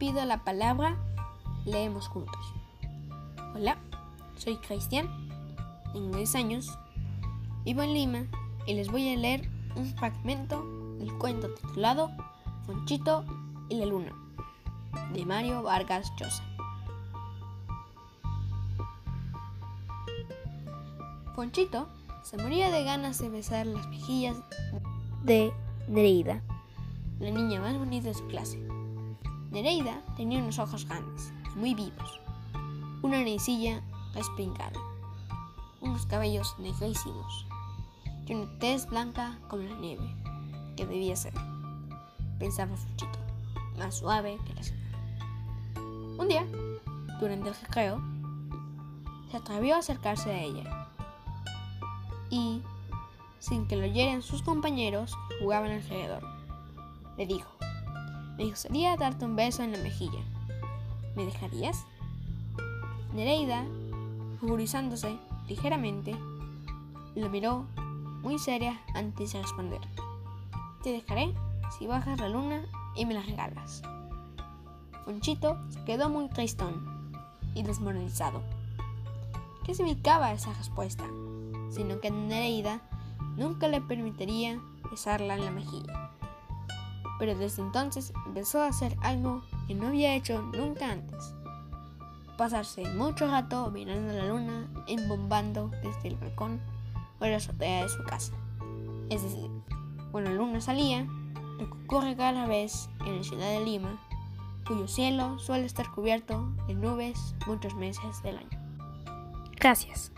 pido la palabra, leemos juntos. Hola, soy Cristian, tengo 10 años, vivo en Lima y les voy a leer un fragmento del cuento titulado Fonchito y la Luna, de Mario Vargas Llosa. Fonchito se moría de ganas de besar las mejillas de Nereida, la niña más bonita de su clase. Nereida tenía unos ojos grandes muy vivos, una naricilla respingada, unos cabellos negrísimos y una tez blanca como la nieve, que debía ser, pensaba Fonchito, más suave que la seda. Un día, durante el recreo, se atrevió a acercarse a ella y, sin que lo oyeran sus compañeros, jugaban alrededor. Le dijo, me gustaría darte un beso en la mejilla. ¿Me dejarías? Nereida, ruborizándose ligeramente, lo miró muy seria antes de responder. Te dejaré si bajas la luna y me la regalas. Fonchito se quedó muy tristón y desmoralizado. ¿Qué significaba esa respuesta? sino que Nereida nunca le permitiría besarla en la mejilla. Pero desde entonces empezó a hacer algo que no había hecho nunca antes. Pasarse mucho rato mirando la luna, embombando desde el balcón o la azotea de su casa. Es decir, cuando la luna salía, lo que ocurre cada vez en la ciudad de Lima, cuyo cielo suele estar cubierto de nubes muchos meses del año. Gracias.